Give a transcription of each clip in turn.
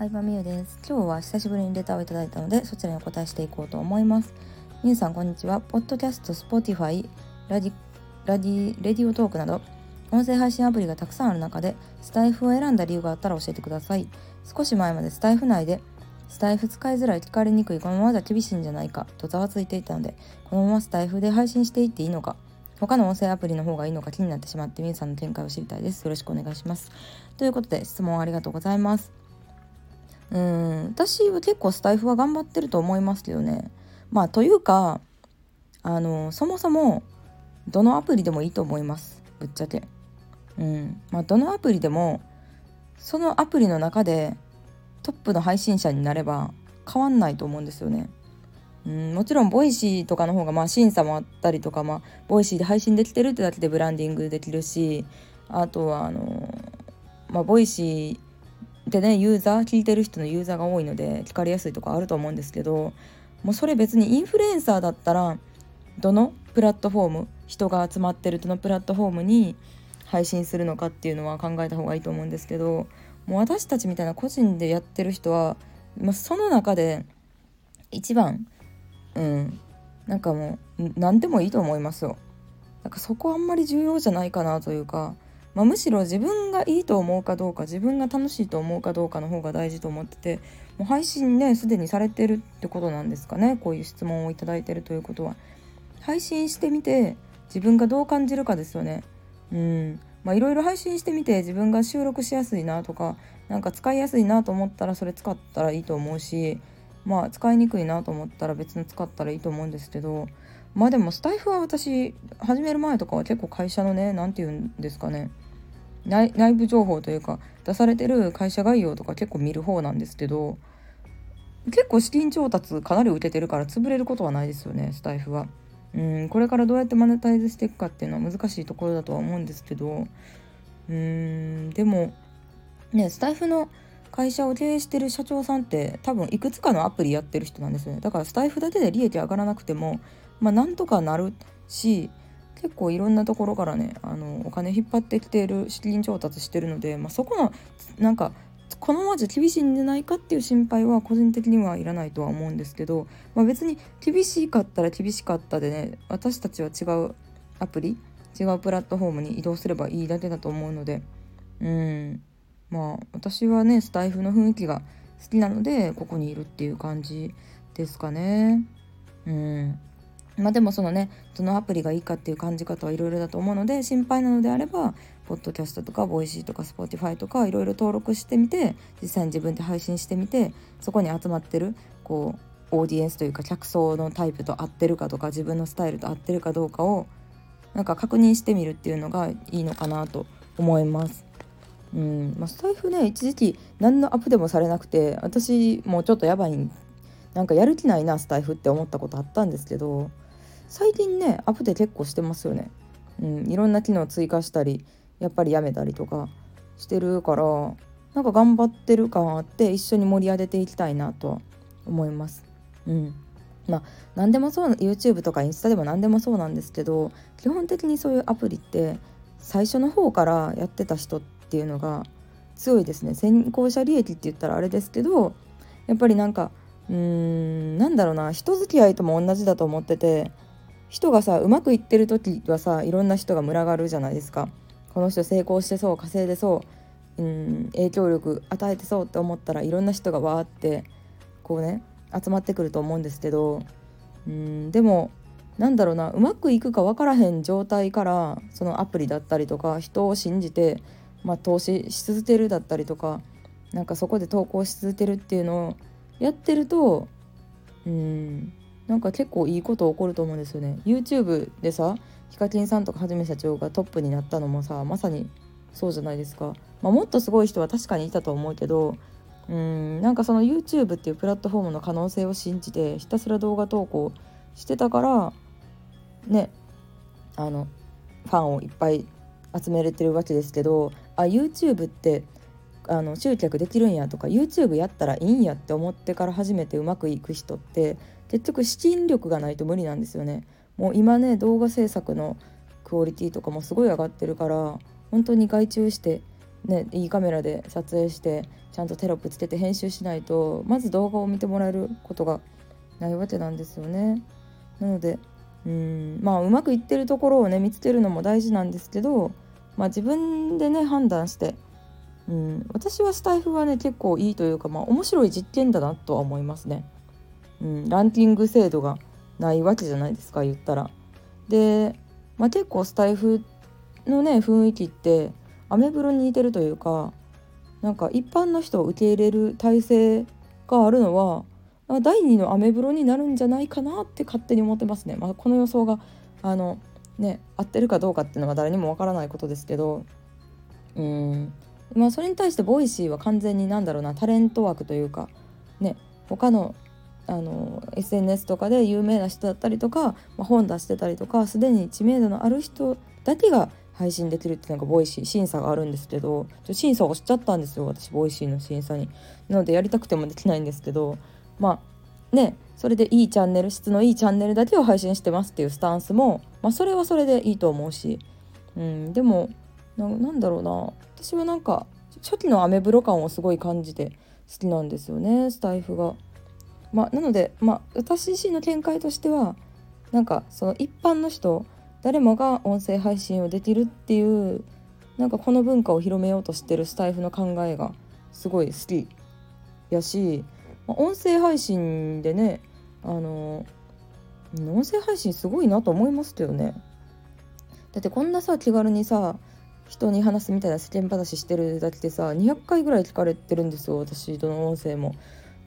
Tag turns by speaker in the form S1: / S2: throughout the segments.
S1: 相葉美優です。今日は久しぶりにレターをいただいたのでそちらにお答えしていこうと思います。みゆさんこんにちは。ポッドキャスト、スポティファイ、ラディラディレディオトークなど音声配信アプリがたくさんある中でスタエフを選んだ理由があったら教えてください。少し前までスタエフ内でスタエフ使いづらい聞かれにくいこのままじゃ厳しいんじゃないかとざわついていたのでこのままスタエフで配信していっていいのか他の音声アプリの方がいいのか気になってしまってみゆさんの見解を知りたいです。よろしくお願いします。ということで質問ありがとうございます。うん。私は結構スタエフは頑張ってると思いますけどね。まあというかあのそもそもどのアプリでもいいと思います。ぶっちゃけ。うん。まあどのアプリでもそのアプリの中でトップの配信者になれば変わんないと思うんですよね。うん。もちろんボイシーとかの方がまあ審査もあったりとか、まあ、ボイシーで配信できてるってだけでブランディングできるしあとはあのまあボイシーでねユーザー聞いてる人のユーザーが多いので聞かれやすいとかあると思うんですけどもうそれ別にインフルエンサーだったらどのプラットフォーム人が集まってるどのプラットフォームに配信するのかっていうのは考えた方がいいと思うんですけどもう私たちみたいな個人でやってる人は、まあ、その中で一番うんなんかもう何でもいいと思いますよ。なんかそこあんまり重要じゃないかなというかまあ、むしろ自分がいいと思うかどうか自分が楽しいと思うかどうかの方が大事と思っててもう配信ねすでにされてるってことなんですかね。こういう質問を頂いてるということは。配信してみて自分がどう感じるかですよね。うん。まあいろいろ配信してみて自分が収録しやすいなとかなんか使いやすいなと思ったらそれ使ったらいいと思うしまあ使いにくいなと思ったら別に使ったらいいと思うんですけどまあでもスタイフは私始める前とかは結構会社のね何て言うんですかね。内部情報というか出されてる会社概要とか結構見る方なんですけど結構資金調達かなり受けてるから潰れることはないですよねスタイフは。うんこれからどうやってマネタイズしていくかっていうのは難しいところだとは思うんですけどうんでもねスタイフの会社を経営してる社長さんって多分いくつかのアプリやってる人なんですよねだからスタイフだけで利益上がらなくてもまあなんとかなるし結構いろんなところからねあのお金引っ張ってきている資金調達してるので、まあ、そこのなんかこのままじゃ厳しいんじゃないかっていう心配は個人的にはいらないとは思うんですけど、まあ、別に厳しかったら厳しかったでね私たちは違うアプリ違うプラットフォームに移動すればいいだけだと思うのでうん。まあ私はねスタイフの雰囲気が好きなのでここにいるっていう感じですかね。うん。まあでもそのねどのアプリがいいかっていう感じ方はいろいろだと思うので心配なのであればポッドキャストとかボイシーとかスポティファイとかいろいろ登録してみて実際に自分で配信してみてそこに集まってるこうオーディエンスというか客層のタイプと合ってるかとか自分のスタイルと合ってるかどうかをなんか確認してみるっていうのがいいのかなと思います。うんまあ、スタエフね一時期何のアップデートもされなくて私もうちょっとやばいなんかやる気ないなスタイフって思ったことあったんですけど最近ねアプデ結構してますよね。うん、いろんな機能追加したりやっぱりやめたりとかしてるからなんか頑張ってる感あって一緒に盛り上げていきたいなと思います。うんまあ何でもそう YouTube とかインスタでも何でもそうなんですけど基本的にそういうアプリって最初の方からやってた人っていうのが強いですね先行者利益って言ったらあれですけどやっぱりなんかうーんなんだろうな人付き合いとも同じだと思ってて人がさうまくいってる時はさいろんな人が群がるじゃないですか。この人成功してそう稼いでそううん影響力与えてそうって思ったらいろんな人がわーってこうね集まってくると思うんですけどうんでもなんだろうなうまくいくか分からへん状態からそのアプリだったりとか人を信じて、まあ、投資し続けるだったりとかなんかそこで投稿し続けるっていうのをやってるとうんなんか結構いいこと起こると思うんですよね。YouTube でさヒカキンさんとかはじめ社長がトップになったのもさまさにそうじゃないですか、まあ、もっとすごい人は確かにいたと思うけどうんなんかその YouTube っていうプラットフォームの可能性を信じてひたすら動画投稿してたからねあのファンをいっぱい集めれてるわけですけどあ YouTube ってあの集客できるんやとか YouTube やったらいいんやって思ってから初めてうまくいく人って結局資金力がないと無理なんですよね。もう今ね動画制作のクオリティとかもすごい上がってるから本当に外注してね、いいカメラで撮影してちゃんとテロップつけて編集しないとまず動画を見てもらえることがないわけなんですよね。なのでうんまあうまくいってるところをね見つけるのも大事なんですけど、まあ、自分でね判断して、うん、私はスタイフはね結構いいというか、まあ、面白い実験だなとは思いますね。うん、ランキング制度がないわけじゃないですか言ったら。で、まあ、結構スタイフのね雰囲気ってアメブロに似てるというかなんか一般の人を受け入れる体制があるのは第2のアメブロになるんじゃないかなって勝手に思ってますね。まあ、この予想があのね合ってるかどうかっていうのは誰にもわからないことですけどうんまあそれに対して Voicy は完全になんだろうなタレント枠というかね他のあの SNS とかで有名な人だったりとか、まあ、本出してたりとかすでに知名度のある人だけが配信できるっていうのが Voicy 審査があるんですけどちょ審査をしちゃったんですよ私 Voicy の審査に。なのでやりたくてもできないんですけどまあねそれでいいチャンネル質のいいチャンネルだけを配信してますっていうスタンスも、まあ、それはそれでいいと思うし、うん、でもなんだろうな私はなんか初期のアメブロ感をすごい感じて好きなんですよねスタイフが。まあ、なので、まあ、私自身の見解としてはなんかその一般の人誰もが音声配信をできるっていうなんかこの文化を広めようとしてるスタイフの考えがすごい好きやし、まあ、音声配信でねあの音声配信すごいなと思いますけどねだってこんなさ気軽にさ人に話すみたいな世間話してるだけでさ200回ぐらい聞かれてるんですよ私どの音声も。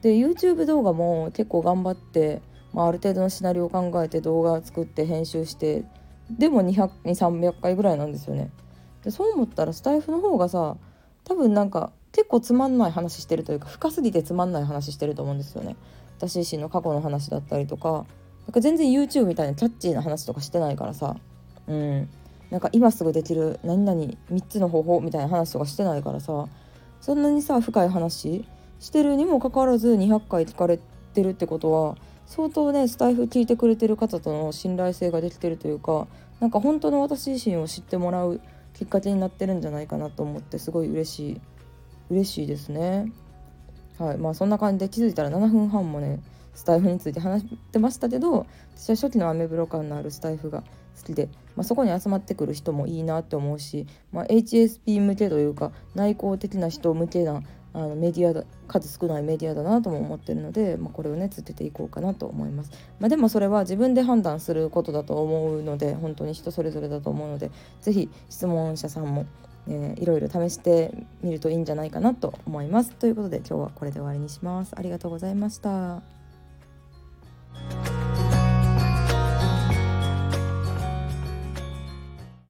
S1: で YouTube 動画も結構頑張って、まあ、ある程度のシナリオを考えて動画作って編集してでも200300回ぐらいなんですよね。でそう思ったらスタイフの方がさ多分なんか結構つまんない話してるというか深すぎてつまんない話してると思うんですよね。私自身の過去の話だったりとかなんか全然 YouTube みたいなキャッチーな話とかしてないからさうんなんか今すぐできる何々3つの方法みたいな話とかしてないからさそんなにさ深い話してるにもかかわらず200回聞かれてるってことは相当ねスタイフ聞いてくれてる方との信頼性ができてるというかなんか本当の私自身を知ってもらうきっかけになってるんじゃないかなと思ってすごい嬉しい嬉しいですね。はいまあそんな感じで気づいたら7分半もねスタイフについて話してましたけど私は初期のアメブロ感のあるスタイフが好きで、まあ、そこに集まってくる人もいいなって思うし、まあ、HSP 向けというか内向的な人向けなあのメディアだ数少ないメディアだなとも思ってるので、まあ、これをね続けていこうかなと思います、まあ、でもそれは自分で判断することだと思うので本当に人それぞれだと思うので是非質問者さんも、えー、いろいろ試してみるといいんじゃないかなと思います。ということで今日はこれで終わりにします。ありがとうございました。